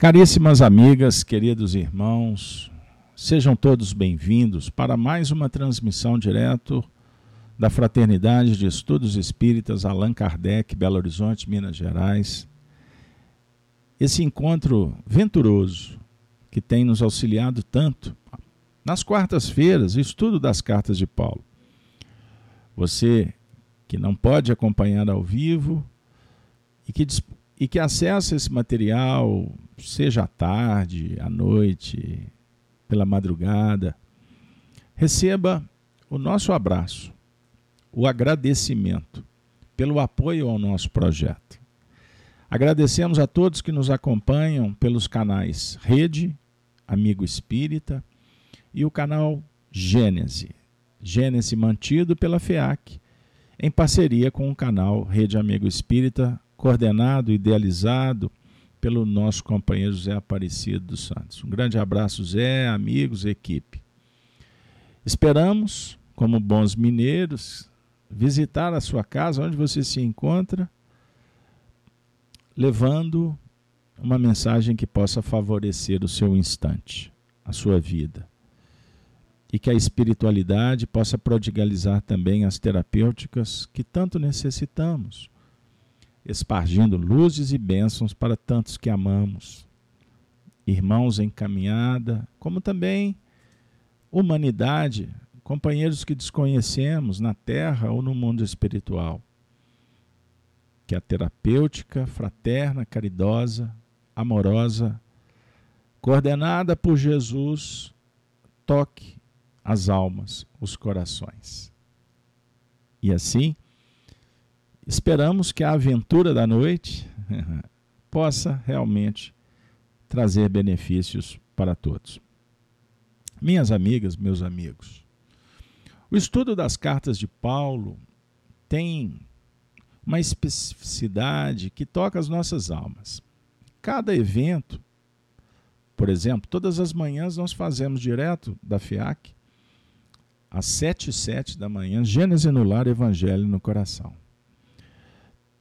Caríssimas amigas, queridos irmãos, sejam todos bem-vindos para mais uma transmissão direto da Fraternidade de Estudos Espíritas Allan Kardec, Belo Horizonte, Minas Gerais. Esse encontro venturoso que tem nos auxiliado tanto. Nas quartas-feiras, estudo das cartas de Paulo. Você que não pode acompanhar ao vivo e que, e que acessa esse material seja à tarde, à noite, pela madrugada, receba o nosso abraço, o agradecimento pelo apoio ao nosso projeto. Agradecemos a todos que nos acompanham pelos canais Rede, Amigo Espírita e o canal Gênese. Gênese mantido pela FEAC, em parceria com o canal Rede Amigo Espírita, coordenado, idealizado pelo nosso companheiro Zé Aparecido dos Santos. Um grande abraço, Zé, amigos, equipe. Esperamos, como bons mineiros, visitar a sua casa, onde você se encontra, levando uma mensagem que possa favorecer o seu instante, a sua vida. E que a espiritualidade possa prodigalizar também as terapêuticas que tanto necessitamos espargindo luzes e bênçãos para tantos que amamos, irmãos em caminhada, como também humanidade, companheiros que desconhecemos na terra ou no mundo espiritual. Que a terapêutica, fraterna, caridosa, amorosa, coordenada por Jesus, toque as almas, os corações. E assim, Esperamos que a aventura da noite possa realmente trazer benefícios para todos. Minhas amigas, meus amigos, o estudo das cartas de Paulo tem uma especificidade que toca as nossas almas. Cada evento, por exemplo, todas as manhãs nós fazemos direto da FIAC, às sete e sete da manhã, Gênesis no lar, Evangelho no coração.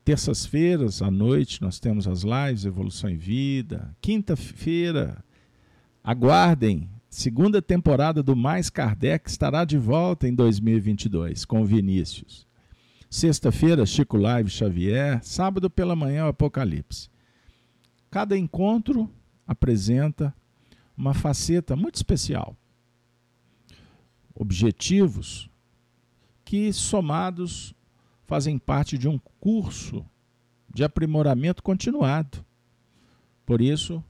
Terças-feiras à noite nós temos as lives Evolução em Vida. Quinta-feira, aguardem, segunda temporada do Mais Kardec estará de volta em 2022 com Vinícius. Sexta-feira, Chico Live Xavier. Sábado pela manhã, o Apocalipse. Cada encontro apresenta uma faceta muito especial. Objetivos que, somados, fazem parte de um curso de aprimoramento continuado. Por isso,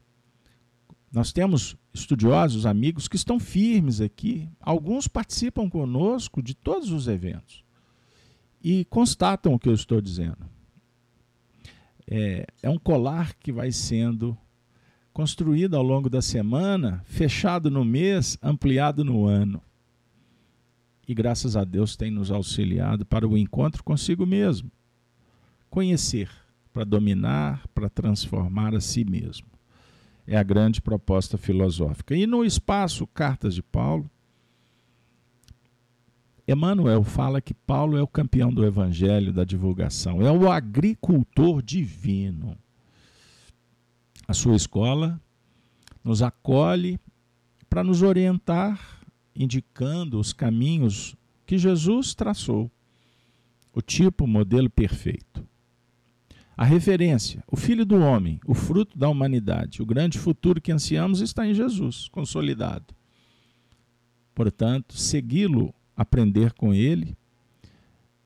nós temos estudiosos, amigos que estão firmes aqui. Alguns participam conosco de todos os eventos e constatam o que eu estou dizendo. É, é um colar que vai sendo construído ao longo da semana, fechado no mês, ampliado no ano e graças a Deus tem nos auxiliado para o encontro consigo mesmo. Conhecer para dominar, para transformar a si mesmo. É a grande proposta filosófica. E no espaço Cartas de Paulo, Emmanuel fala que Paulo é o campeão do evangelho, da divulgação, é o agricultor divino. A sua escola nos acolhe para nos orientar indicando os caminhos que Jesus traçou, o tipo, modelo perfeito. A referência, o Filho do Homem, o fruto da humanidade, o grande futuro que ansiamos está em Jesus, consolidado. Portanto, segui-lo, aprender com ele,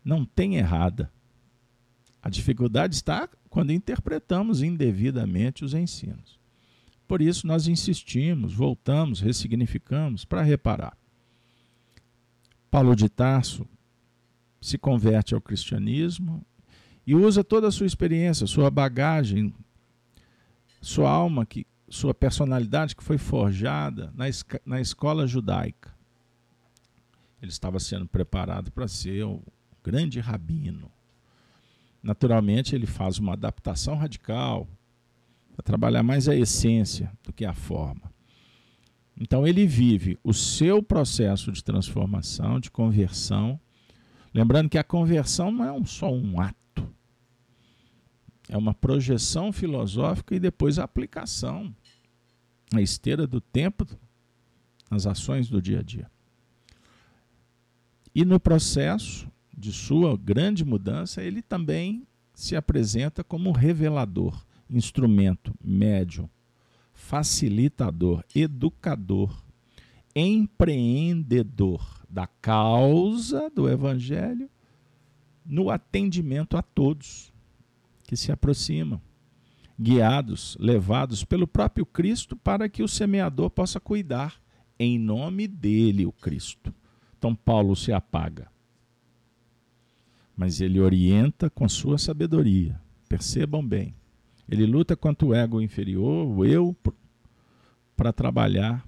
não tem errada. A dificuldade está quando interpretamos indevidamente os ensinos. Por isso, nós insistimos, voltamos, ressignificamos para reparar. Paulo de Tarso se converte ao cristianismo e usa toda a sua experiência, sua bagagem, sua alma, que, sua personalidade que foi forjada na, na escola judaica. Ele estava sendo preparado para ser o grande rabino. Naturalmente, ele faz uma adaptação radical para trabalhar mais a essência do que a forma. Então ele vive o seu processo de transformação, de conversão. Lembrando que a conversão não é um, só um ato. é uma projeção filosófica e depois a aplicação na esteira do tempo nas ações do dia a dia. E no processo de sua grande mudança, ele também se apresenta como revelador, instrumento, médium, facilitador, educador, empreendedor da causa do evangelho no atendimento a todos que se aproximam, guiados, levados pelo próprio Cristo para que o semeador possa cuidar em nome dele, o Cristo. Então Paulo se apaga. Mas ele orienta com sua sabedoria. Percebam bem. Ele luta contra o ego inferior, o eu, para trabalhar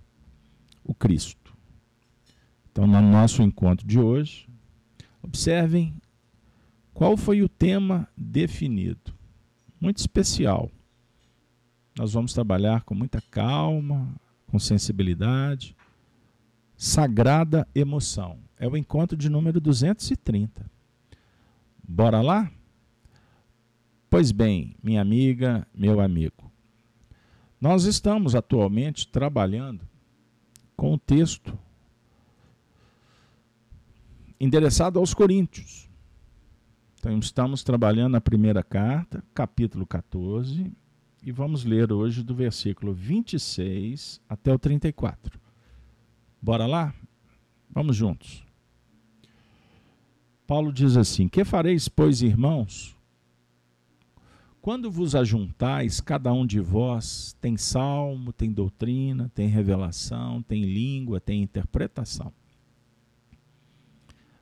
o Cristo. Então, no nosso encontro de hoje, observem qual foi o tema definido. Muito especial. Nós vamos trabalhar com muita calma, com sensibilidade, Sagrada Emoção. É o encontro de número 230. Bora lá? Pois bem, minha amiga, meu amigo, nós estamos atualmente trabalhando com o texto endereçado aos Coríntios. Então, estamos trabalhando na primeira carta, capítulo 14, e vamos ler hoje do versículo 26 até o 34. Bora lá? Vamos juntos. Paulo diz assim: Que fareis, pois, irmãos? Quando vos ajuntais, cada um de vós tem salmo, tem doutrina, tem revelação, tem língua, tem interpretação.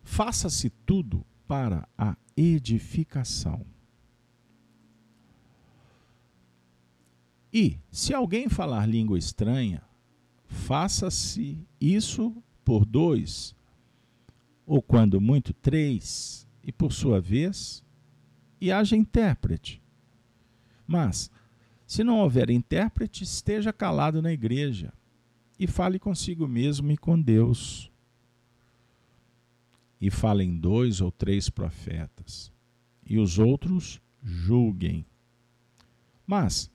Faça-se tudo para a edificação. E, se alguém falar língua estranha, faça-se isso por dois, ou quando muito, três, e por sua vez, e haja intérprete. Mas, se não houver intérprete, esteja calado na igreja e fale consigo mesmo e com Deus. E falem dois ou três profetas, e os outros julguem. Mas,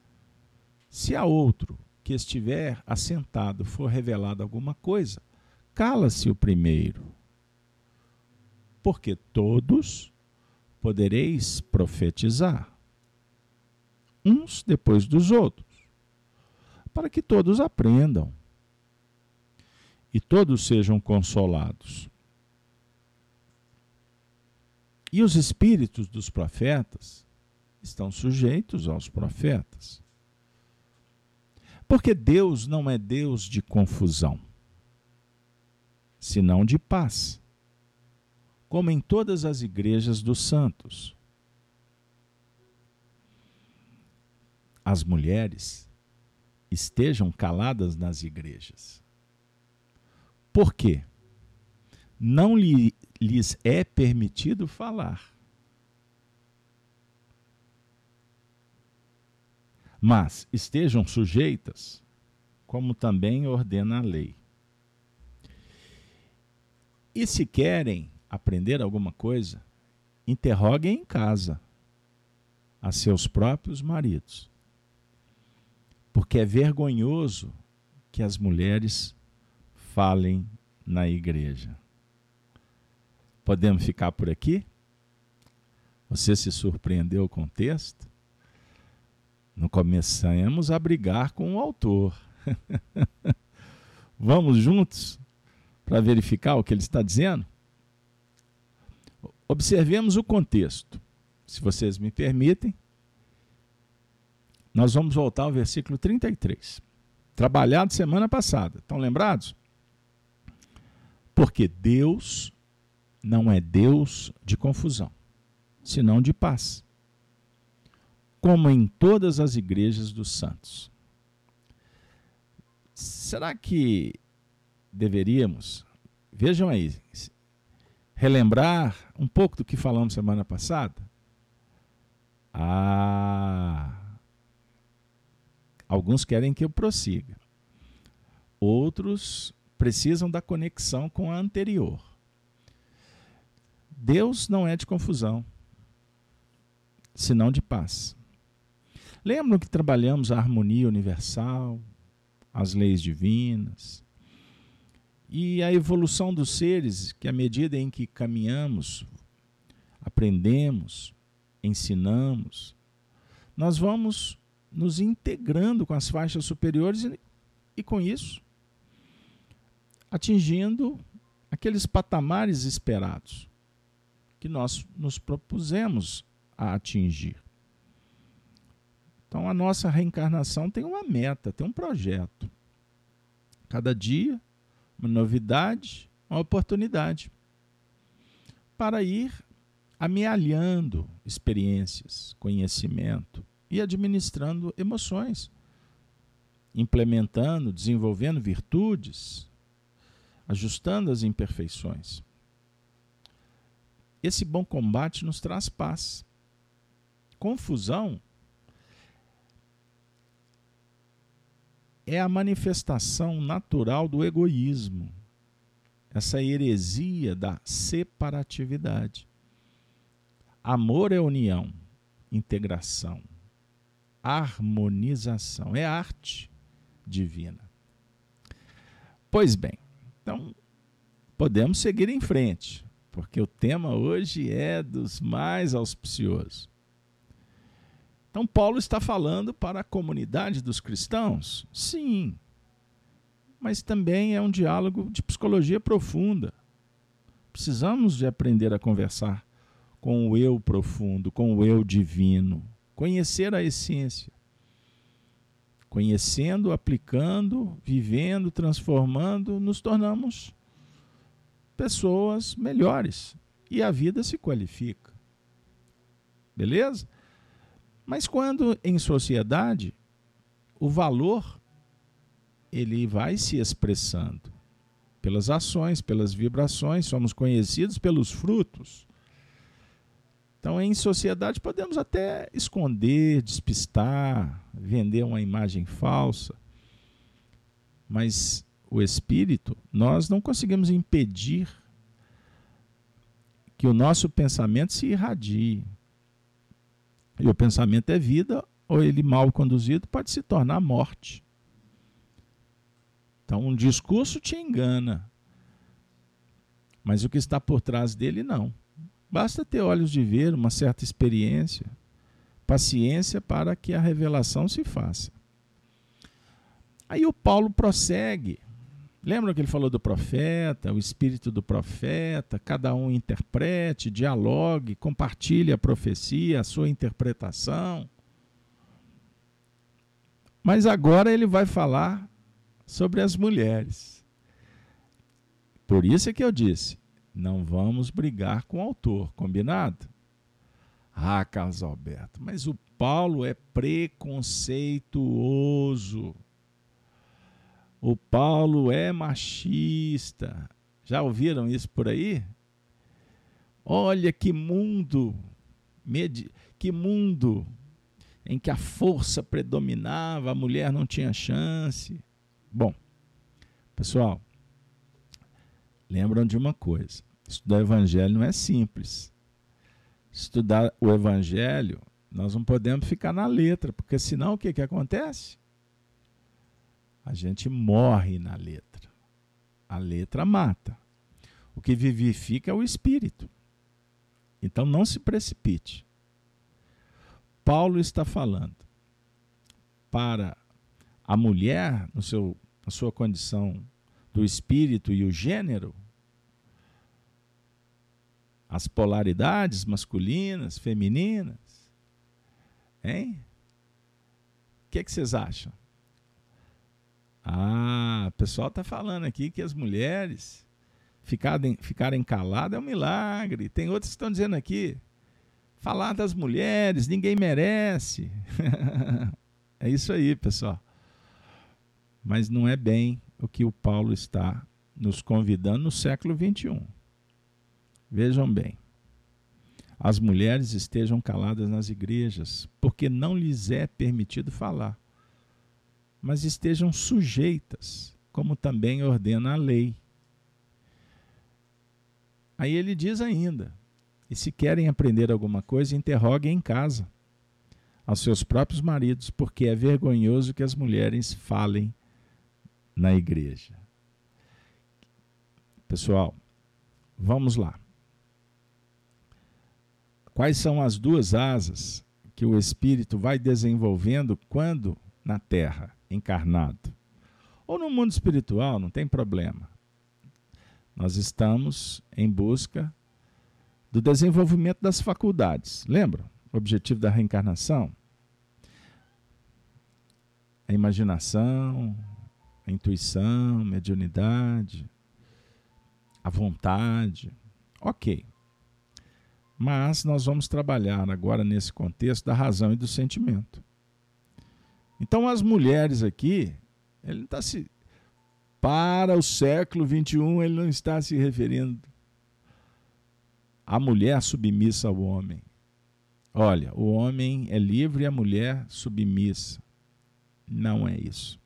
se há outro que estiver assentado for revelado alguma coisa, cala-se o primeiro. Porque todos podereis profetizar, uns depois dos outros, para que todos aprendam e todos sejam consolados. E os espíritos dos profetas estão sujeitos aos profetas. Porque Deus não é Deus de confusão, senão de paz, como em todas as igrejas dos santos. As mulheres estejam caladas nas igrejas. Por quê? Não lhe, lhes é permitido falar. mas estejam sujeitas, como também ordena a lei. E se querem aprender alguma coisa, interroguem em casa a seus próprios maridos. Porque é vergonhoso que as mulheres falem na igreja. Podemos ficar por aqui? Você se surpreendeu com o texto? Não começamos a brigar com o autor. Vamos juntos para verificar o que ele está dizendo? Observemos o contexto. Se vocês me permitem, nós vamos voltar ao versículo 33. Trabalhado semana passada. Estão lembrados? Porque Deus não é Deus de confusão, senão de paz como em todas as igrejas dos santos. Será que deveríamos, vejam aí, relembrar um pouco do que falamos semana passada? Ah, alguns querem que eu prossiga. Outros precisam da conexão com a anterior. Deus não é de confusão, senão de paz Lembram que trabalhamos a harmonia universal, as leis divinas e a evolução dos seres, que à medida em que caminhamos, aprendemos, ensinamos, nós vamos nos integrando com as faixas superiores e, e com isso atingindo aqueles patamares esperados que nós nos propusemos a atingir. Então a nossa reencarnação tem uma meta, tem um projeto. Cada dia, uma novidade, uma oportunidade para ir amealhando experiências, conhecimento e administrando emoções, implementando, desenvolvendo virtudes, ajustando as imperfeições. Esse bom combate nos traz paz. Confusão é a manifestação natural do egoísmo, essa heresia da separatividade. Amor é união, integração, harmonização, é arte divina. Pois bem, então podemos seguir em frente, porque o tema hoje é dos mais auspiciosos. Então, Paulo está falando para a comunidade dos cristãos? Sim. Mas também é um diálogo de psicologia profunda. Precisamos de aprender a conversar com o eu profundo, com o eu divino, conhecer a essência. Conhecendo, aplicando, vivendo, transformando, nos tornamos pessoas melhores e a vida se qualifica. Beleza? Mas quando em sociedade, o valor ele vai se expressando pelas ações, pelas vibrações, somos conhecidos pelos frutos. Então, em sociedade, podemos até esconder, despistar, vender uma imagem falsa, mas o espírito, nós não conseguimos impedir que o nosso pensamento se irradie, e o pensamento é vida, ou ele mal conduzido pode se tornar morte. Então, um discurso te engana, mas o que está por trás dele não. Basta ter olhos de ver, uma certa experiência, paciência para que a revelação se faça. Aí o Paulo prossegue Lembram que ele falou do profeta, o espírito do profeta, cada um interprete, dialogue, compartilhe a profecia, a sua interpretação. Mas agora ele vai falar sobre as mulheres. Por isso é que eu disse: não vamos brigar com o autor, combinado? Ah, Carlos Alberto, mas o Paulo é preconceituoso. O Paulo é machista. Já ouviram isso por aí? Olha que mundo, que mundo em que a força predominava, a mulher não tinha chance. Bom, pessoal, lembram de uma coisa: estudar o evangelho não é simples. Estudar o evangelho, nós não podemos ficar na letra, porque senão o que, que acontece? A gente morre na letra. A letra mata. O que vivifica é o espírito. Então não se precipite. Paulo está falando para a mulher, no seu, na sua condição do espírito e o gênero, as polaridades masculinas, femininas. Hein? O que, é que vocês acham? Ah, o pessoal está falando aqui que as mulheres ficarem, ficarem caladas é um milagre. Tem outros que estão dizendo aqui, falar das mulheres, ninguém merece. é isso aí, pessoal. Mas não é bem o que o Paulo está nos convidando no século 21. Vejam bem. As mulheres estejam caladas nas igrejas, porque não lhes é permitido falar mas estejam sujeitas, como também ordena a lei. Aí ele diz ainda: e se querem aprender alguma coisa, interroguem em casa. aos seus próprios maridos, porque é vergonhoso que as mulheres falem na igreja. Pessoal, vamos lá. Quais são as duas asas que o espírito vai desenvolvendo quando na terra, encarnado? Ou no mundo espiritual, não tem problema. Nós estamos em busca do desenvolvimento das faculdades. Lembra? O objetivo da reencarnação? A imaginação, a intuição, a mediunidade, a vontade. Ok. Mas nós vamos trabalhar agora nesse contexto da razão e do sentimento. Então, as mulheres aqui, ele está se. Para o século XXI, ele não está se referindo à mulher submissa ao homem. Olha, o homem é livre e a mulher submissa. Não é isso.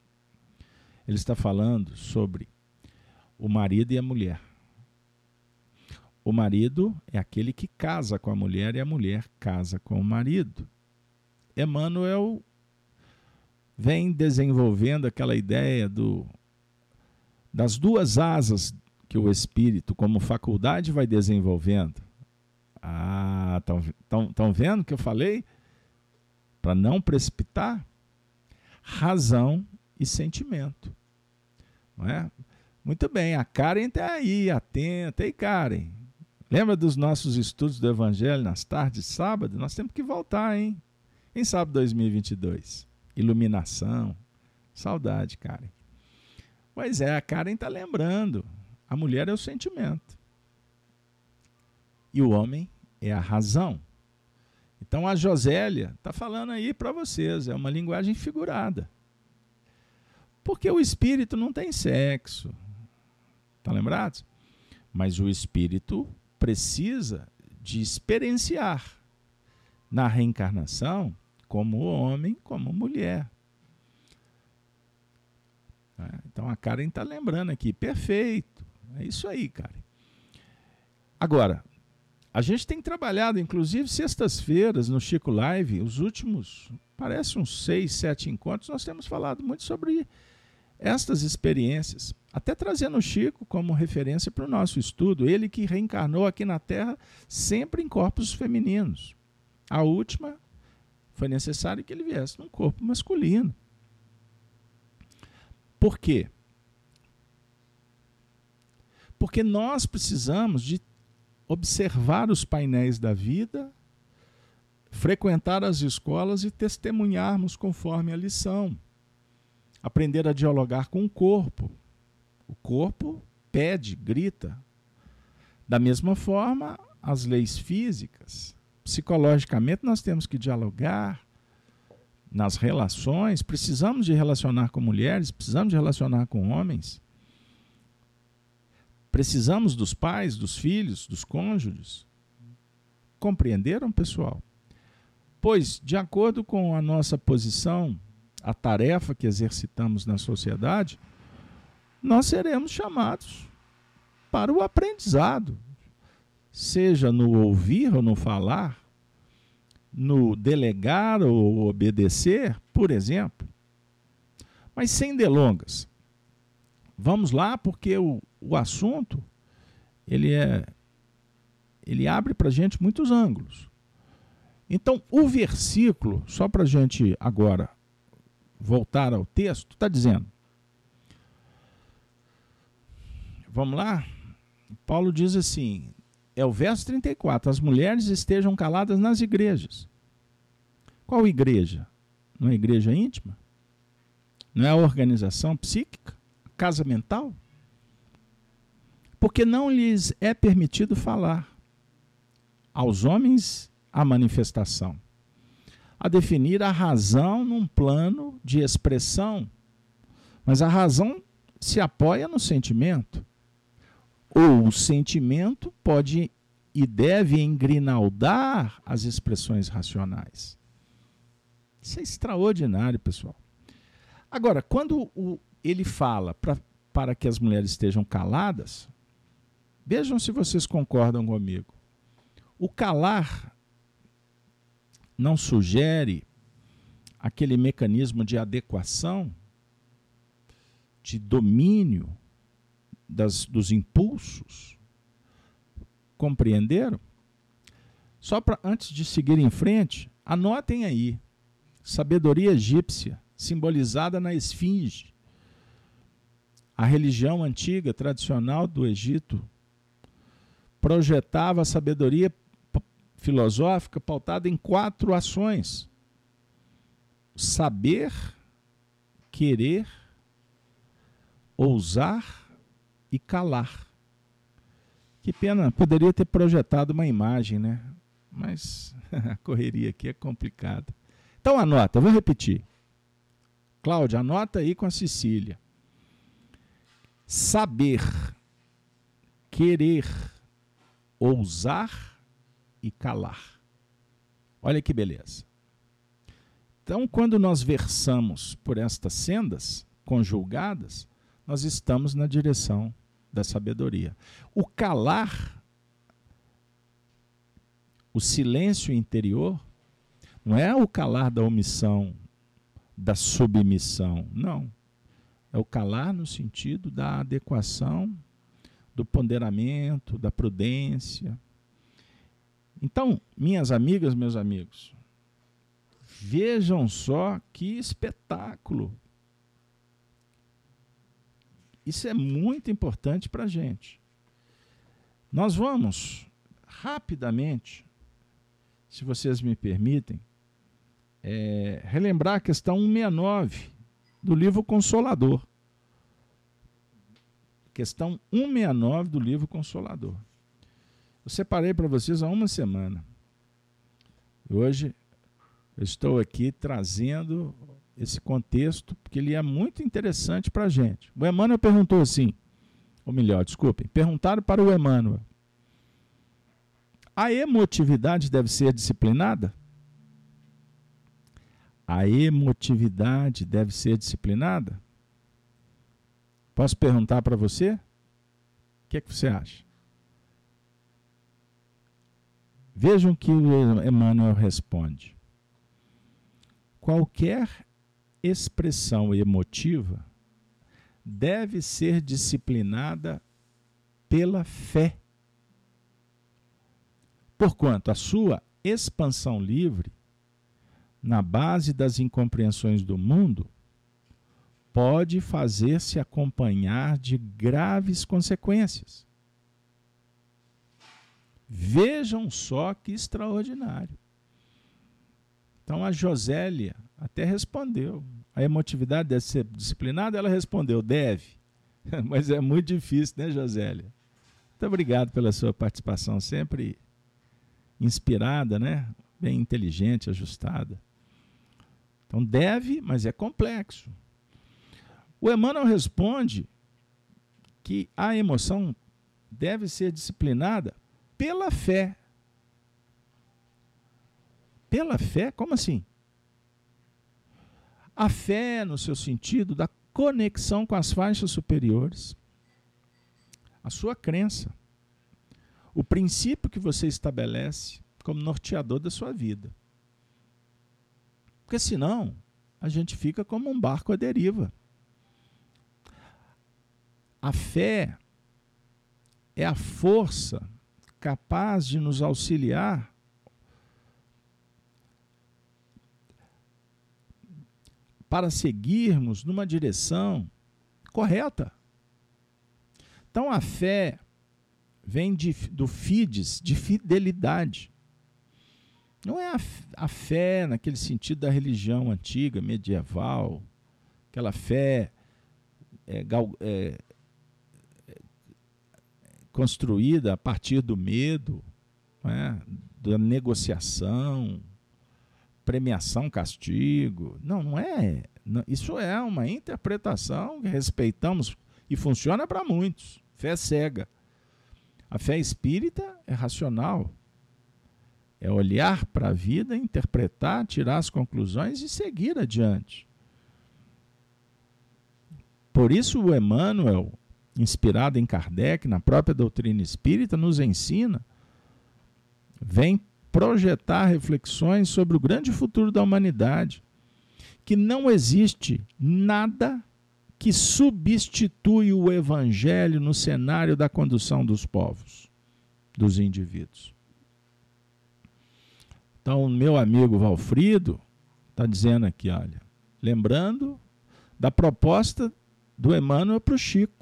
Ele está falando sobre o marido e a mulher. O marido é aquele que casa com a mulher e a mulher casa com o marido. Emmanuel vem desenvolvendo aquela ideia do, das duas asas que o espírito, como faculdade, vai desenvolvendo. Ah, estão vendo que eu falei? Para não precipitar, razão e sentimento. Não é? Muito bem, a Karen está aí, atenta. E Karen, lembra dos nossos estudos do Evangelho nas tardes de sábado? Nós temos que voltar, hein? Em sábado 2022. Iluminação. Saudade, Karen. Pois é, a Karen está lembrando. A mulher é o sentimento. E o homem é a razão. Então a Josélia está falando aí para vocês, é uma linguagem figurada. Porque o espírito não tem sexo. Tá lembrados? Mas o espírito precisa de experienciar na reencarnação como homem, como mulher. É, então a Karen está lembrando aqui, perfeito. É isso aí, Karen. Agora, a gente tem trabalhado, inclusive, sextas-feiras no Chico Live, os últimos, parece uns seis, sete encontros, nós temos falado muito sobre estas experiências, até trazendo o Chico como referência para o nosso estudo, ele que reencarnou aqui na Terra sempre em corpos femininos. A última foi necessário que ele viesse num corpo masculino. Por quê? Porque nós precisamos de observar os painéis da vida, frequentar as escolas e testemunharmos conforme a lição aprender a dialogar com o corpo. O corpo pede, grita. Da mesma forma, as leis físicas, psicologicamente, nós temos que dialogar nas relações, precisamos de relacionar com mulheres, precisamos de relacionar com homens. Precisamos dos pais, dos filhos, dos cônjuges. Compreenderam, pessoal? Pois, de acordo com a nossa posição a tarefa que exercitamos na sociedade, nós seremos chamados para o aprendizado, seja no ouvir ou no falar, no delegar ou obedecer, por exemplo. Mas sem delongas. Vamos lá, porque o, o assunto ele é ele abre para a gente muitos ângulos. Então, o versículo, só para a gente agora voltar ao texto, está dizendo. Vamos lá? Paulo diz assim: é o verso 34: as mulheres estejam caladas nas igrejas. Qual igreja? Não é igreja íntima? Não é a organização psíquica? Casa mental? Porque não lhes é permitido falar. Aos homens, a manifestação a definir a razão num plano de expressão, mas a razão se apoia no sentimento. Ou o sentimento pode e deve engrinaldar as expressões racionais. Isso é extraordinário, pessoal. Agora, quando o, ele fala pra, para que as mulheres estejam caladas, vejam se vocês concordam comigo. O calar não sugere aquele mecanismo de adequação, de domínio das, dos impulsos. Compreenderam? Só para antes de seguir em frente, anotem aí. Sabedoria egípcia, simbolizada na esfinge. A religião antiga, tradicional do Egito, projetava a sabedoria filosófica pautada em quatro ações: saber, querer, ousar e calar. Que pena, poderia ter projetado uma imagem, né? Mas a correria aqui é complicada. Então anota, vou repetir. Cláudia, anota aí com a Cecília. Saber, querer, ousar e calar. Olha que beleza. Então, quando nós versamos por estas sendas conjugadas, nós estamos na direção da sabedoria. O calar, o silêncio interior, não é o calar da omissão, da submissão, não. É o calar no sentido da adequação, do ponderamento, da prudência. Então, minhas amigas, meus amigos, vejam só que espetáculo isso é muito importante para a gente. Nós vamos rapidamente, se vocês me permitem, é, relembrar a questão 169 do livro Consolador. Questão 169 do livro Consolador. Eu separei para vocês há uma semana. Hoje eu estou aqui trazendo esse contexto, porque ele é muito interessante para a gente. O Emmanuel perguntou assim, ou melhor, desculpem, perguntaram para o Emmanuel: a emotividade deve ser disciplinada? A emotividade deve ser disciplinada? Posso perguntar para você? O que, é que você acha? Vejam que Emmanuel responde. Qualquer expressão emotiva deve ser disciplinada pela fé. Porquanto a sua expansão livre, na base das incompreensões do mundo, pode fazer-se acompanhar de graves consequências. Vejam só que extraordinário. Então a Josélia até respondeu. A emotividade deve ser disciplinada? Ela respondeu, deve. Mas é muito difícil, né, Josélia? Muito obrigado pela sua participação, sempre inspirada, né? Bem inteligente, ajustada. Então deve, mas é complexo. O Emmanuel responde que a emoção deve ser disciplinada pela fé. Pela fé? Como assim? A fé, no seu sentido, da conexão com as faixas superiores, a sua crença, o princípio que você estabelece como norteador da sua vida. Porque senão, a gente fica como um barco à deriva. A fé é a força capaz de nos auxiliar para seguirmos numa direção correta. Então a fé vem de, do fides, de fidelidade. Não é a, a fé naquele sentido da religião antiga, medieval, aquela fé é, é, construída a partir do medo, é? da negociação, premiação, castigo. Não, não é. Isso é uma interpretação que respeitamos e funciona para muitos. Fé cega. A fé espírita é racional. É olhar para a vida, interpretar, tirar as conclusões e seguir adiante. Por isso, o Emmanuel, inspirado em Kardec, na própria doutrina espírita, nos ensina, vem projetar reflexões sobre o grande futuro da humanidade. que não existe nada que substitui o evangelho no cenário da condução dos povos, dos indivíduos. Então, meu amigo Valfrido está dizendo aqui, olha, lembrando da proposta do Emmanuel para o Chico.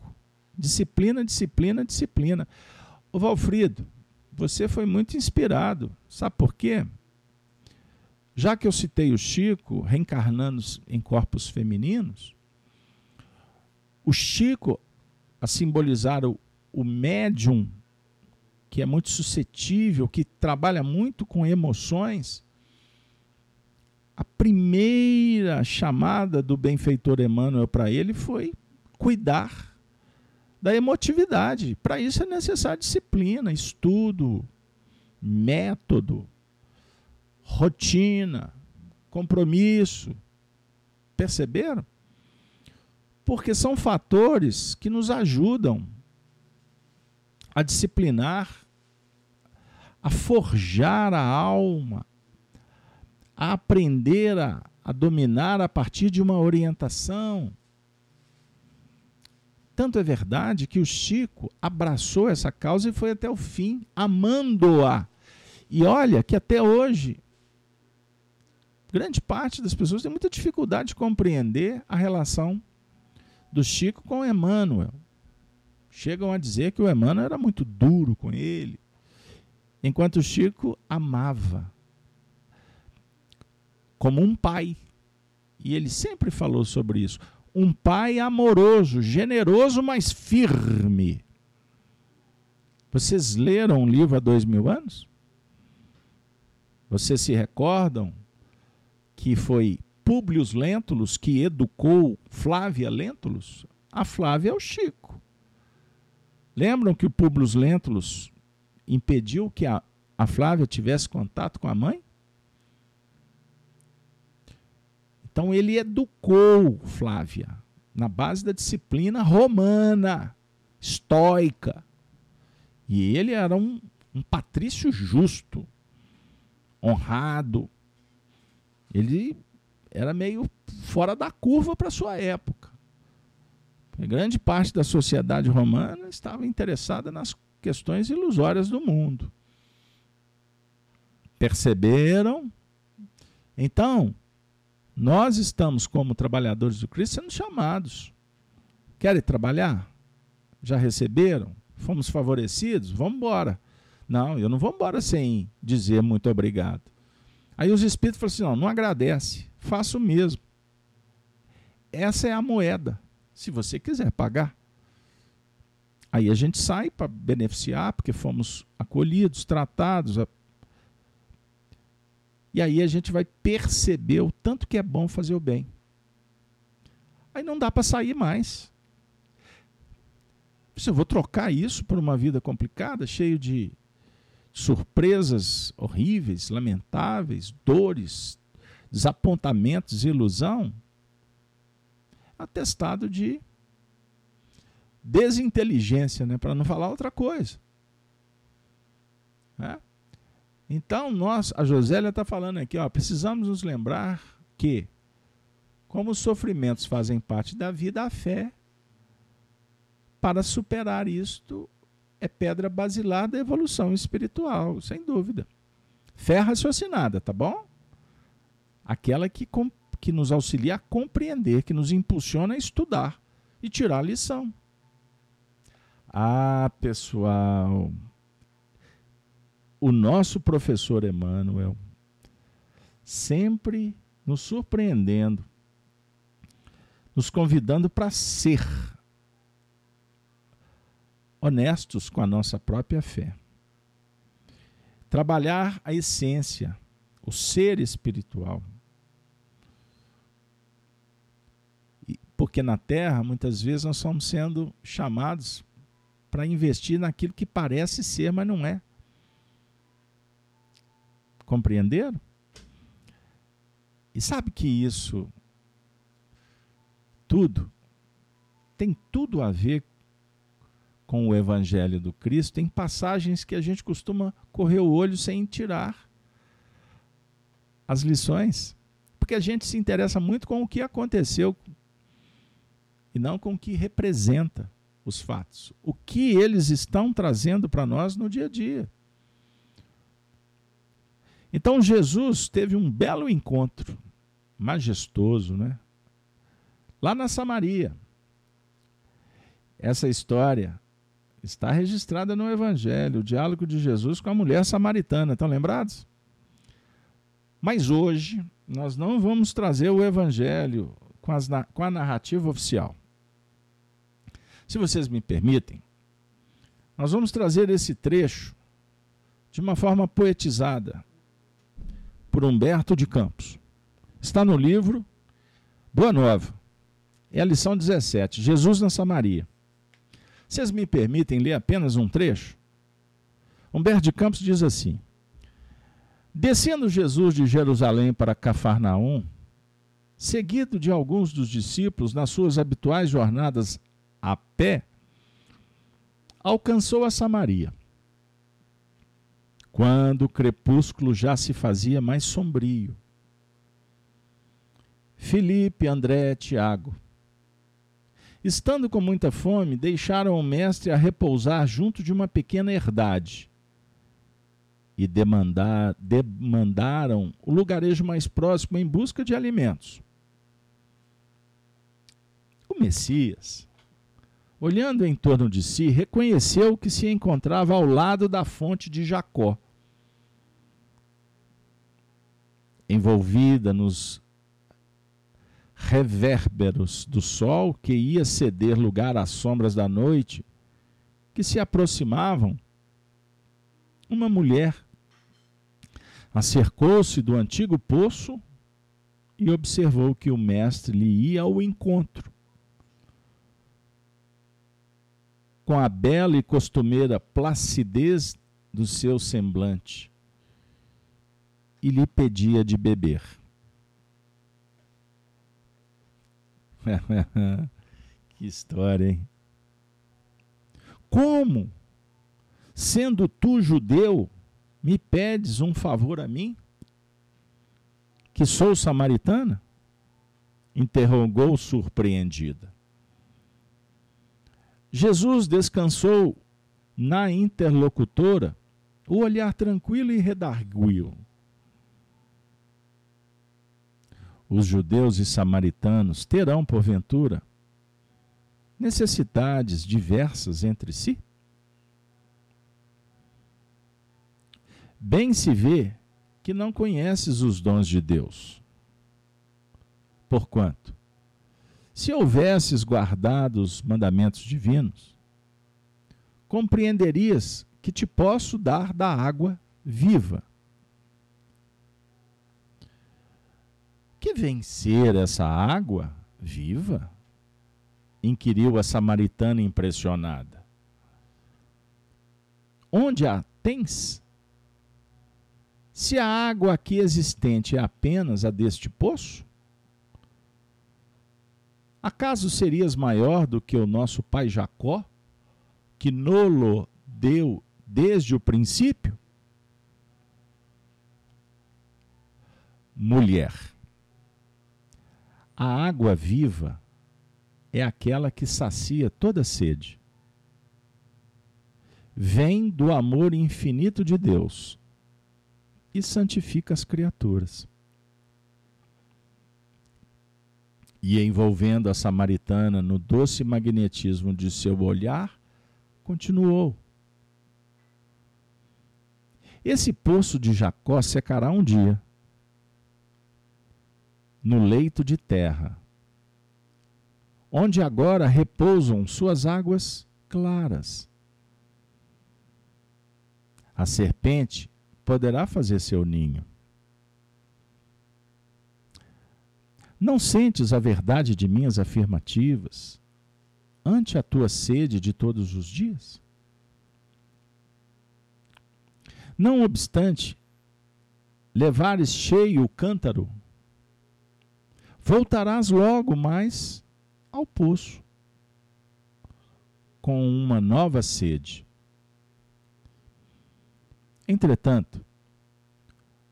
Disciplina, disciplina, disciplina. O Valfrido, você foi muito inspirado. Sabe por quê? Já que eu citei o Chico reencarnando em corpos femininos, o Chico, a simbolizar o, o médium, que é muito suscetível, que trabalha muito com emoções, a primeira chamada do benfeitor Emmanuel para ele foi cuidar da emotividade. Para isso é necessário disciplina, estudo, método, rotina, compromisso. Perceberam? Porque são fatores que nos ajudam a disciplinar, a forjar a alma, a aprender a, a dominar a partir de uma orientação. Tanto é verdade que o Chico abraçou essa causa e foi até o fim, amando-a. E olha que até hoje, grande parte das pessoas tem muita dificuldade de compreender a relação do Chico com Emmanuel. Chegam a dizer que o Emmanuel era muito duro com ele, enquanto o Chico amava como um pai. E ele sempre falou sobre isso. Um pai amoroso, generoso, mas firme. Vocês leram o livro há dois mil anos? Vocês se recordam que foi Públio Lentulus que educou Flávia Lentulus? A Flávia é o Chico. Lembram que o Públio Lentulus impediu que a, a Flávia tivesse contato com a mãe? Então ele educou Flávia na base da disciplina romana, estoica. E ele era um, um patrício justo, honrado. Ele era meio fora da curva para sua época. A grande parte da sociedade romana estava interessada nas questões ilusórias do mundo. Perceberam? Então, nós estamos, como trabalhadores do Cristo, sendo chamados. Querem trabalhar? Já receberam? Fomos favorecidos? Vamos embora. Não, eu não vou embora sem dizer muito obrigado. Aí os espíritos falam assim: não, não agradece, faça o mesmo. Essa é a moeda, se você quiser pagar. Aí a gente sai para beneficiar, porque fomos acolhidos, tratados, e aí a gente vai perceber o tanto que é bom fazer o bem. Aí não dá para sair mais. Se eu vou trocar isso por uma vida complicada, cheio de surpresas horríveis, lamentáveis, dores, desapontamentos, ilusão, atestado de desinteligência, né? para não falar outra coisa. É? Então, nós, a Josélia está falando aqui, ó, precisamos nos lembrar que, como os sofrimentos fazem parte da vida, a fé, para superar isto, é pedra basilar da evolução espiritual, sem dúvida. Fé raciocinada, tá bom? Aquela que, que nos auxilia a compreender, que nos impulsiona a estudar e tirar a lição. Ah, pessoal, o nosso professor Emmanuel, sempre nos surpreendendo, nos convidando para ser honestos com a nossa própria fé. Trabalhar a essência, o ser espiritual. Porque na Terra, muitas vezes, nós estamos sendo chamados para investir naquilo que parece ser, mas não é. Compreenderam? E sabe que isso tudo tem tudo a ver com o Evangelho do Cristo. Tem passagens que a gente costuma correr o olho sem tirar as lições. Porque a gente se interessa muito com o que aconteceu e não com o que representa os fatos. O que eles estão trazendo para nós no dia a dia. Então Jesus teve um belo encontro, majestoso, né? Lá na Samaria. Essa história está registrada no Evangelho, o diálogo de Jesus com a mulher samaritana. Estão lembrados? Mas hoje nós não vamos trazer o Evangelho com, as, com a narrativa oficial. Se vocês me permitem, nós vamos trazer esse trecho de uma forma poetizada por Humberto de Campos. Está no livro Boa Nova. É a lição 17, Jesus na Samaria. Vocês me permitem ler apenas um trecho? Humberto de Campos diz assim: Descendo Jesus de Jerusalém para Cafarnaum, seguido de alguns dos discípulos nas suas habituais jornadas a pé, alcançou a Samaria. Quando o crepúsculo já se fazia mais sombrio, Filipe, André, Tiago, estando com muita fome, deixaram o mestre a repousar junto de uma pequena herdade e demandar, demandaram o lugarejo mais próximo em busca de alimentos. O Messias olhando em torno de si, reconheceu que se encontrava ao lado da fonte de Jacó. Envolvida nos revérberos do sol que ia ceder lugar às sombras da noite, que se aproximavam, uma mulher acercou-se do antigo poço e observou que o mestre lhe ia ao encontro. com a bela e costumeira placidez do seu semblante e lhe pedia de beber. que história, hein? Como, sendo tu judeu, me pedes um favor a mim, que sou samaritana? Interrogou surpreendida. Jesus descansou na interlocutora o olhar tranquilo e redarguiu. Os judeus e samaritanos terão, porventura, necessidades diversas entre si? Bem se vê que não conheces os dons de Deus. Porquanto, se houvesses guardado os mandamentos divinos, compreenderias que te posso dar da água viva. Que vencer essa água viva? inquiriu a samaritana impressionada. Onde a tens? Se a água aqui existente é apenas a deste poço? Acaso serias maior do que o nosso pai Jacó, que nolo deu desde o princípio? Mulher. A água viva é aquela que sacia toda sede. Vem do amor infinito de Deus e santifica as criaturas. e envolvendo a samaritana no doce magnetismo de seu olhar, continuou. Esse poço de Jacó secará um dia, no leito de terra, onde agora repousam suas águas claras. A serpente poderá fazer seu ninho Não sentes a verdade de minhas afirmativas ante a tua sede de todos os dias? Não obstante, levares cheio o cântaro, voltarás logo mais ao poço, com uma nova sede. Entretanto,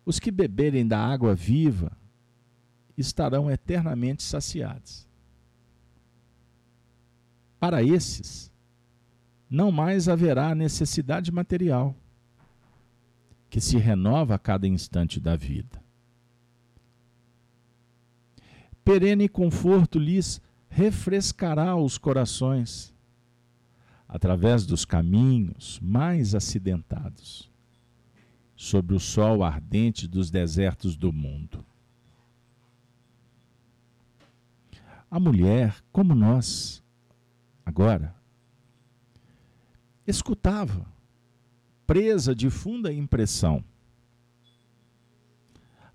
os que beberem da água viva estarão eternamente saciadas. Para esses, não mais haverá necessidade material, que se renova a cada instante da vida. Perene conforto lhes refrescará os corações através dos caminhos mais acidentados, sobre o sol ardente dos desertos do mundo. A mulher, como nós, agora, escutava, presa de funda impressão.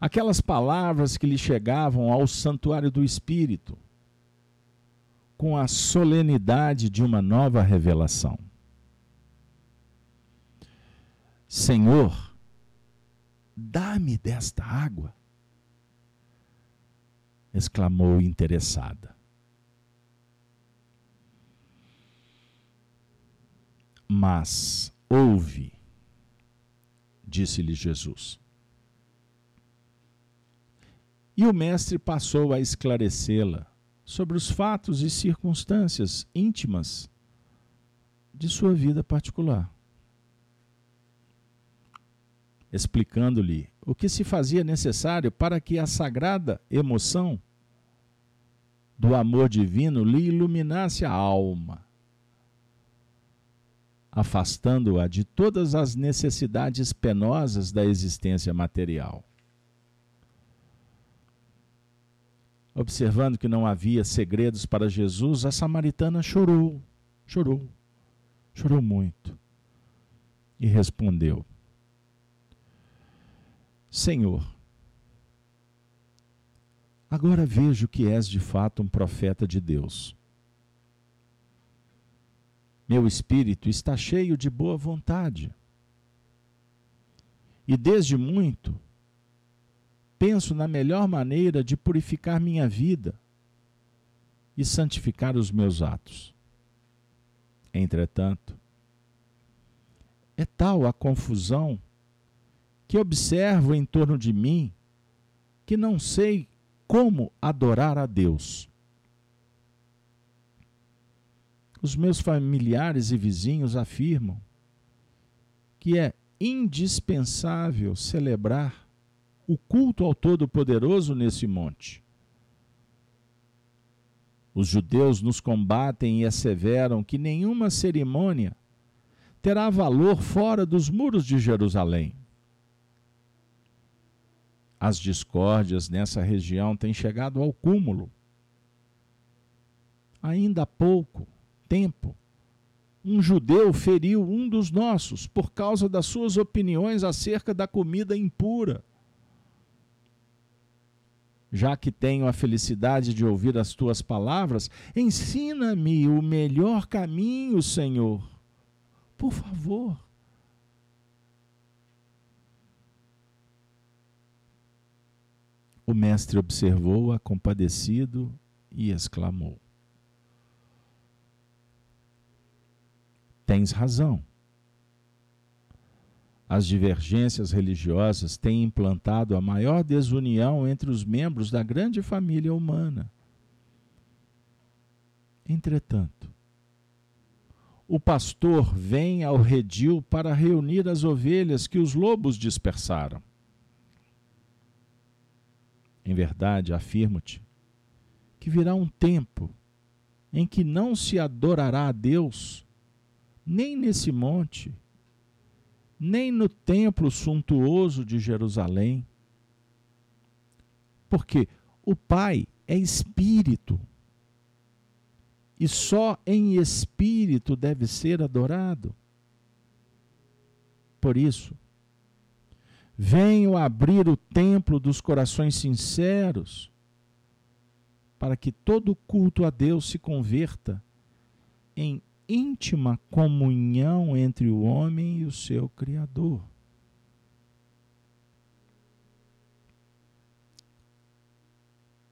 Aquelas palavras que lhe chegavam ao santuário do Espírito, com a solenidade de uma nova revelação. Senhor, dá-me desta água, exclamou interessada. Mas ouve, disse-lhe Jesus. E o mestre passou a esclarecê-la sobre os fatos e circunstâncias íntimas de sua vida particular, explicando-lhe o que se fazia necessário para que a sagrada emoção do amor divino lhe iluminasse a alma, afastando-a de todas as necessidades penosas da existência material. Observando que não havia segredos para Jesus, a samaritana chorou, chorou, chorou muito. E respondeu: Senhor, agora vejo que és de fato um profeta de Deus. Meu espírito está cheio de boa vontade. E desde muito penso na melhor maneira de purificar minha vida e santificar os meus atos. Entretanto, é tal a confusão que observo em torno de mim que não sei como adorar a Deus. Os meus familiares e vizinhos afirmam que é indispensável celebrar o culto ao Todo-Poderoso nesse monte. Os judeus nos combatem e asseveram que nenhuma cerimônia terá valor fora dos muros de Jerusalém. As discórdias nessa região têm chegado ao cúmulo. Ainda há pouco tempo, um judeu feriu um dos nossos por causa das suas opiniões acerca da comida impura já que tenho a felicidade de ouvir as tuas palavras, ensina-me o melhor caminho, Senhor. Por favor. O mestre observou-a compadecido e exclamou: Tens razão. As divergências religiosas têm implantado a maior desunião entre os membros da grande família humana. Entretanto, o pastor vem ao redil para reunir as ovelhas que os lobos dispersaram. Em verdade, afirmo-te que virá um tempo em que não se adorará a Deus, nem nesse monte, nem no templo suntuoso de Jerusalém. Porque o Pai é espírito. E só em espírito deve ser adorado. Por isso, venho abrir o templo dos corações sinceros, para que todo culto a Deus se converta em íntima comunhão entre o homem e o seu Criador.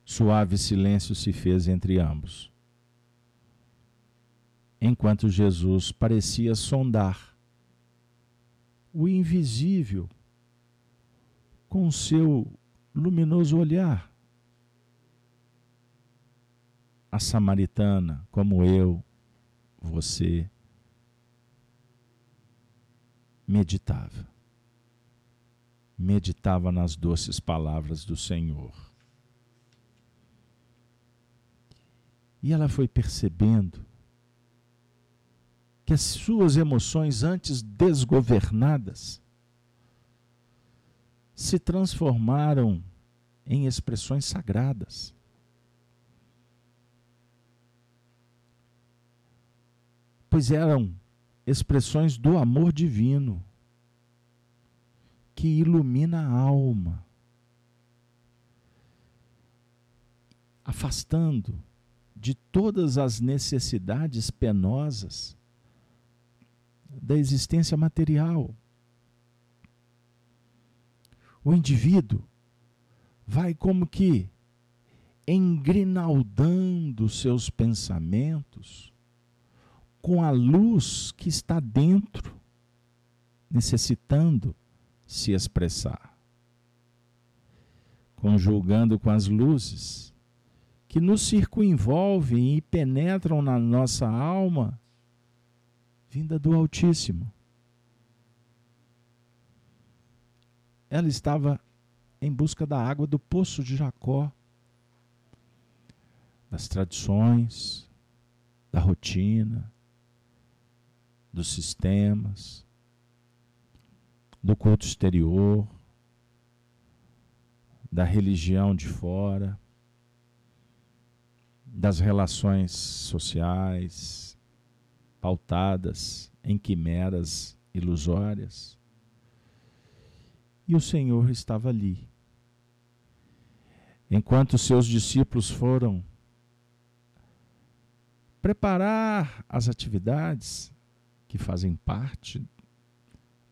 Suave silêncio se fez entre ambos, enquanto Jesus parecia sondar o invisível com seu luminoso olhar a samaritana, como eu, você, meditava. Meditava nas doces palavras do Senhor. E ela foi percebendo que as suas emoções, antes desgovernadas, se transformaram em expressões sagradas. Pois eram expressões do amor divino que ilumina a alma, afastando de todas as necessidades penosas da existência material. O indivíduo vai como que engrinaldando seus pensamentos com a luz que está dentro, necessitando se expressar. Conjugando com as luzes que nos circunvolvem e penetram na nossa alma vinda do Altíssimo. Ela estava em busca da água do poço de Jacó, das tradições, da rotina, dos sistemas, do culto exterior, da religião de fora, das relações sociais, pautadas em quimeras ilusórias. E o Senhor estava ali. Enquanto seus discípulos foram preparar as atividades que fazem parte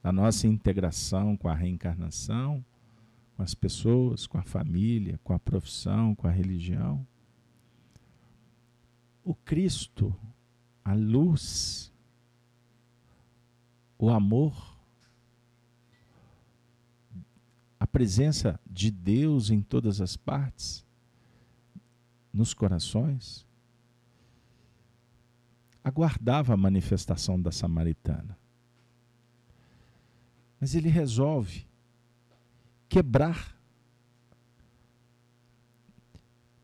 da nossa integração com a reencarnação, com as pessoas, com a família, com a profissão, com a religião. O Cristo a luz, o amor, a presença de Deus em todas as partes, nos corações, aguardava a manifestação da samaritana. Mas ele resolve quebrar,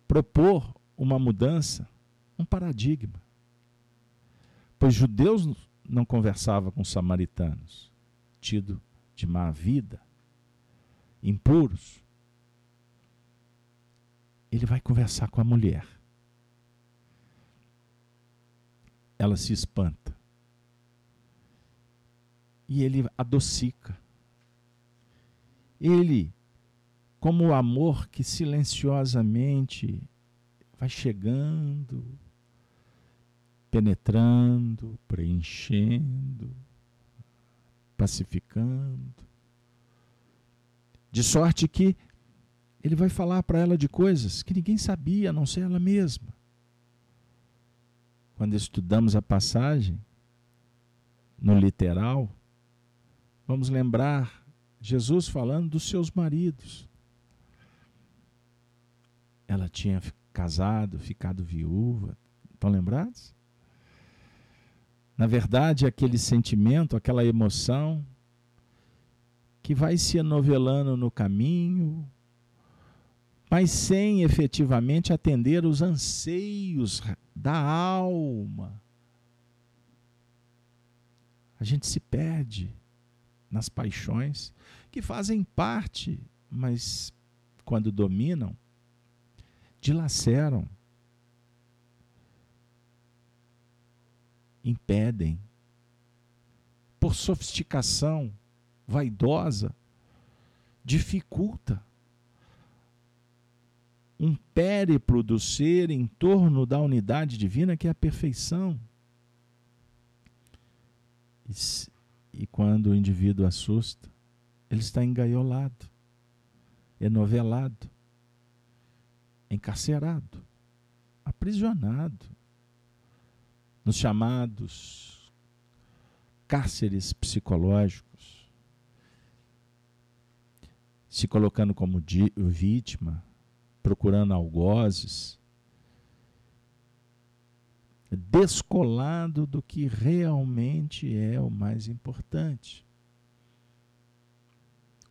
propor uma mudança, um paradigma pois judeus não conversava com samaritanos, tido de má vida, impuros. Ele vai conversar com a mulher. Ela se espanta. E ele adocica. Ele, como o amor que silenciosamente vai chegando, penetrando, preenchendo, pacificando. De sorte que ele vai falar para ela de coisas que ninguém sabia, a não ser ela mesma. Quando estudamos a passagem, no literal, vamos lembrar Jesus falando dos seus maridos. Ela tinha casado, ficado viúva. Estão lembrados? Na verdade, aquele sentimento, aquela emoção que vai se anovelando no caminho, mas sem efetivamente atender os anseios da alma. A gente se perde nas paixões que fazem parte, mas quando dominam, dilaceram impedem. Por sofisticação vaidosa, dificulta um périplo do ser em torno da unidade divina que é a perfeição. E, e quando o indivíduo assusta, ele está engaiolado, enovelado, encarcerado, aprisionado nos chamados cárceres psicológicos, se colocando como vítima, procurando algozes, descolado do que realmente é o mais importante.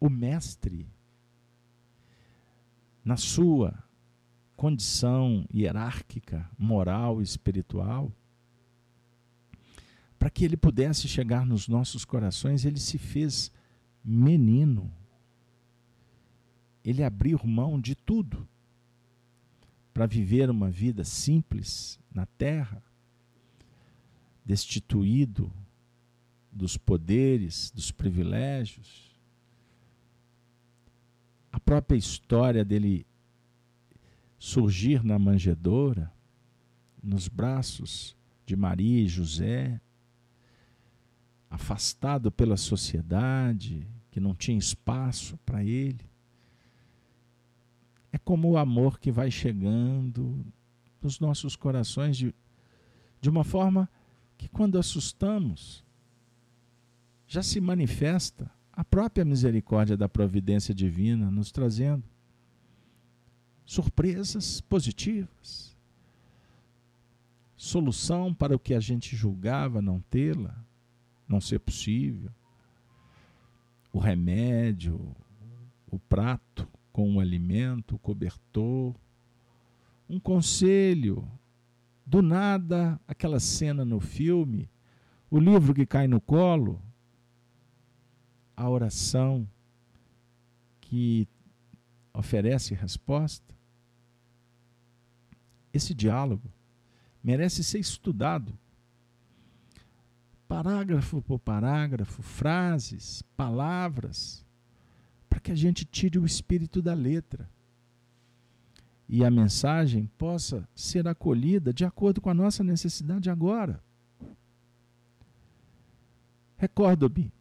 O mestre, na sua condição hierárquica, moral e espiritual, para que ele pudesse chegar nos nossos corações, ele se fez menino. Ele abriu mão de tudo para viver uma vida simples na terra, destituído dos poderes, dos privilégios. A própria história dele surgir na manjedoura, nos braços de Maria e José, afastado pela sociedade, que não tinha espaço para ele. É como o amor que vai chegando nos nossos corações de, de uma forma que, quando assustamos, já se manifesta a própria misericórdia da providência divina nos trazendo surpresas positivas, solução para o que a gente julgava não tê-la, não ser possível, o remédio, o prato com o alimento, cobertor, um conselho, do nada, aquela cena no filme, o livro que cai no colo, a oração que oferece resposta. Esse diálogo merece ser estudado, parágrafo por parágrafo, frases, palavras para que a gente tire o espírito da letra e a mensagem possa ser acolhida de acordo com a nossa necessidade agora. Recordo-me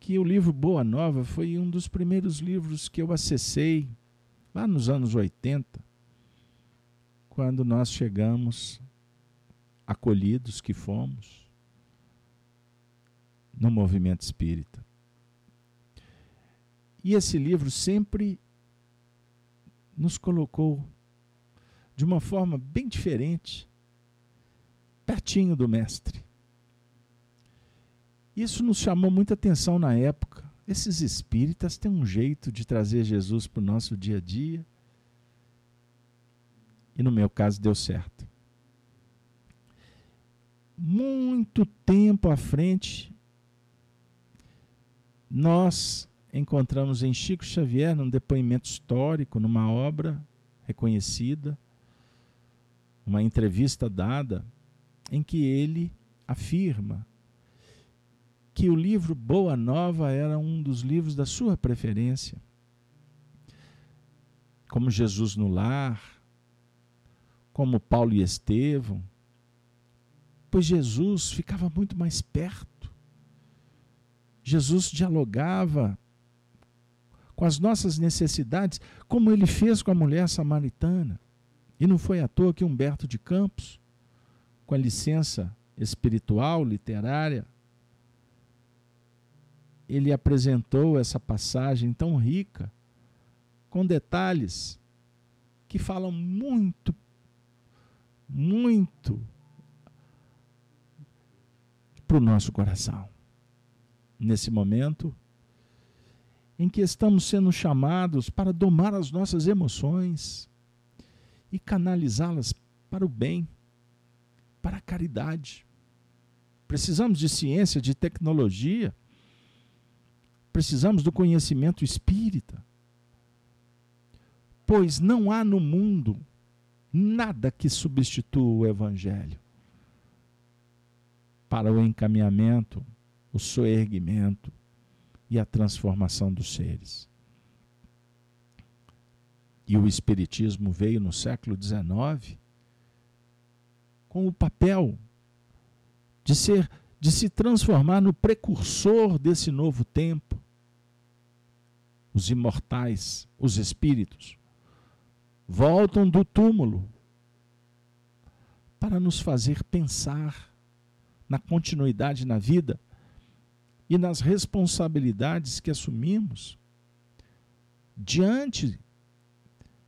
que o livro Boa Nova foi um dos primeiros livros que eu acessei lá nos anos 80, quando nós chegamos, acolhidos que fomos, no movimento espírita. E esse livro sempre nos colocou de uma forma bem diferente, pertinho do Mestre. Isso nos chamou muita atenção na época. Esses espíritas têm um jeito de trazer Jesus para o nosso dia a dia. E no meu caso deu certo. Muito tempo à frente, nós encontramos em Chico Xavier, num depoimento histórico, numa obra reconhecida, uma entrevista dada, em que ele afirma que o livro Boa Nova era um dos livros da sua preferência. Como Jesus no Lar, como Paulo e Estevão, pois Jesus ficava muito mais perto. Jesus dialogava com as nossas necessidades, como ele fez com a mulher samaritana. E não foi à toa que Humberto de Campos, com a licença espiritual, literária, ele apresentou essa passagem tão rica, com detalhes que falam muito, muito para o nosso coração. Nesse momento, em que estamos sendo chamados para domar as nossas emoções e canalizá-las para o bem, para a caridade. Precisamos de ciência, de tecnologia, precisamos do conhecimento espírita. Pois não há no mundo nada que substitua o Evangelho para o encaminhamento, o soerguimento, e a transformação dos seres. E o Espiritismo veio no século XIX com o papel de ser de se transformar no precursor desse novo tempo. Os imortais, os espíritos, voltam do túmulo para nos fazer pensar na continuidade na vida e nas responsabilidades que assumimos diante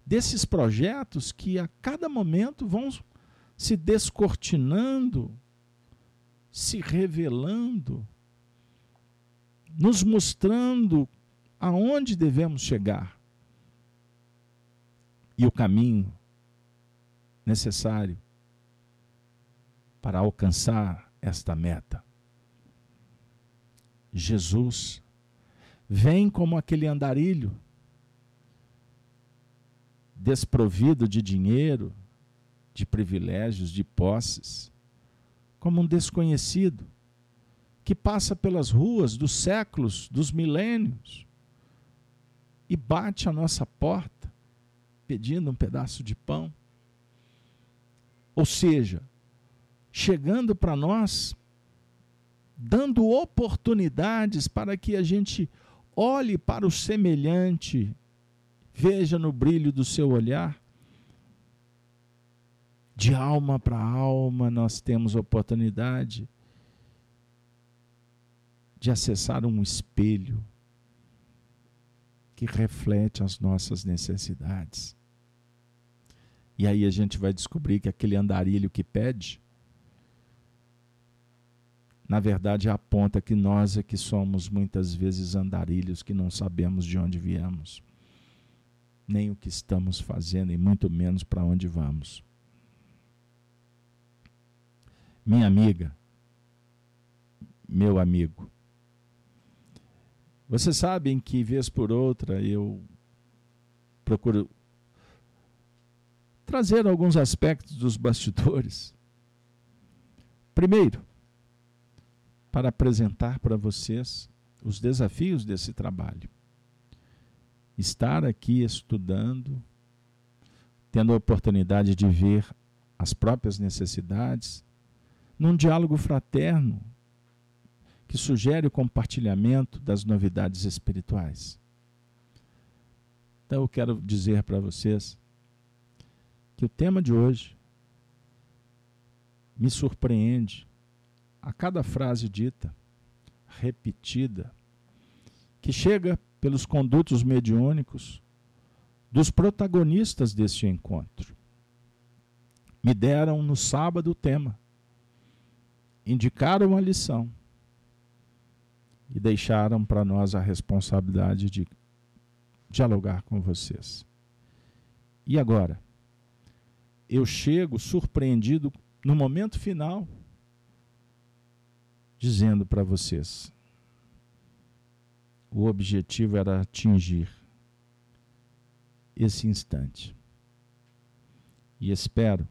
desses projetos que a cada momento vão se descortinando, se revelando, nos mostrando aonde devemos chegar e o caminho necessário para alcançar esta meta. Jesus vem como aquele andarilho, desprovido de dinheiro, de privilégios, de posses, como um desconhecido que passa pelas ruas dos séculos, dos milênios e bate a nossa porta pedindo um pedaço de pão. Ou seja, chegando para nós, dando oportunidades para que a gente olhe para o semelhante, veja no brilho do seu olhar. De alma para alma, nós temos oportunidade de acessar um espelho que reflete as nossas necessidades. E aí a gente vai descobrir que aquele andarilho que pede, na verdade aponta que nós é que somos muitas vezes andarilhos que não sabemos de onde viemos, nem o que estamos fazendo e muito menos para onde vamos. Minha amiga, meu amigo, vocês sabem que, vez por outra, eu procuro trazer alguns aspectos dos bastidores. Primeiro, para apresentar para vocês os desafios desse trabalho. Estar aqui estudando, tendo a oportunidade de ver as próprias necessidades, num diálogo fraterno que sugere o compartilhamento das novidades espirituais. Então eu quero dizer para vocês que o tema de hoje me surpreende a cada frase dita, repetida, que chega pelos condutos mediúnicos dos protagonistas deste encontro. Me deram no sábado o tema, indicaram a lição e deixaram para nós a responsabilidade de dialogar com vocês. E agora? Eu chego surpreendido no momento final, dizendo para vocês: o objetivo era atingir esse instante. E espero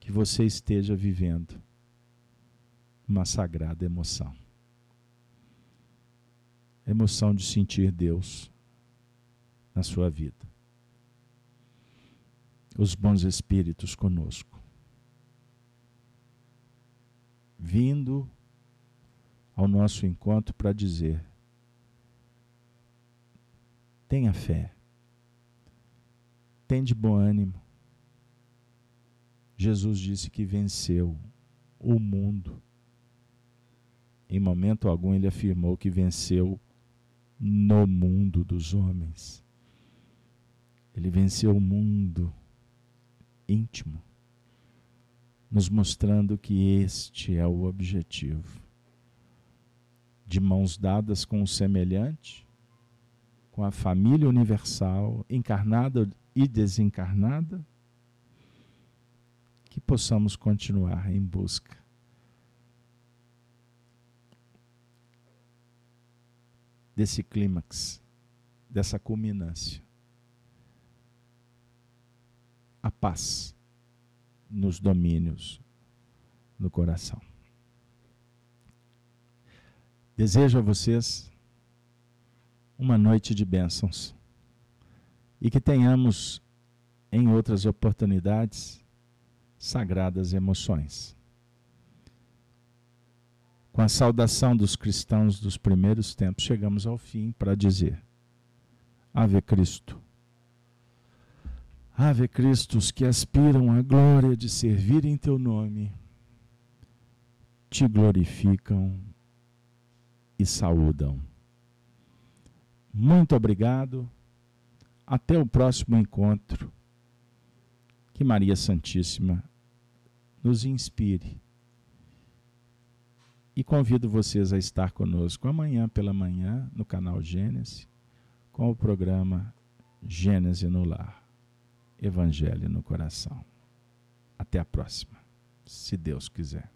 que você esteja vivendo uma sagrada emoção emoção de sentir Deus na sua vida. Os bons espíritos conosco. Vindo ao nosso encontro para dizer: tenha fé, tem de bom ânimo. Jesus disse que venceu o mundo. Em momento algum ele afirmou que venceu no mundo dos homens. Ele venceu o mundo íntimo, nos mostrando que este é o objetivo. De mãos dadas com o semelhante, com a família universal, encarnada e desencarnada, que possamos continuar em busca desse clímax, dessa culminância. A paz nos domínios no coração. Desejo a vocês uma noite de bênçãos e que tenhamos em outras oportunidades sagradas emoções com a saudação dos cristãos dos primeiros tempos, chegamos ao fim para dizer: Ave Cristo. Ave Cristos que aspiram à glória de servir em teu nome, te glorificam e saúdam. Muito obrigado. Até o próximo encontro. Que Maria Santíssima nos inspire. E convido vocês a estar conosco amanhã pela manhã no canal Gênesis com o programa Gênesis no Lar. Evangelho no coração. Até a próxima, se Deus quiser.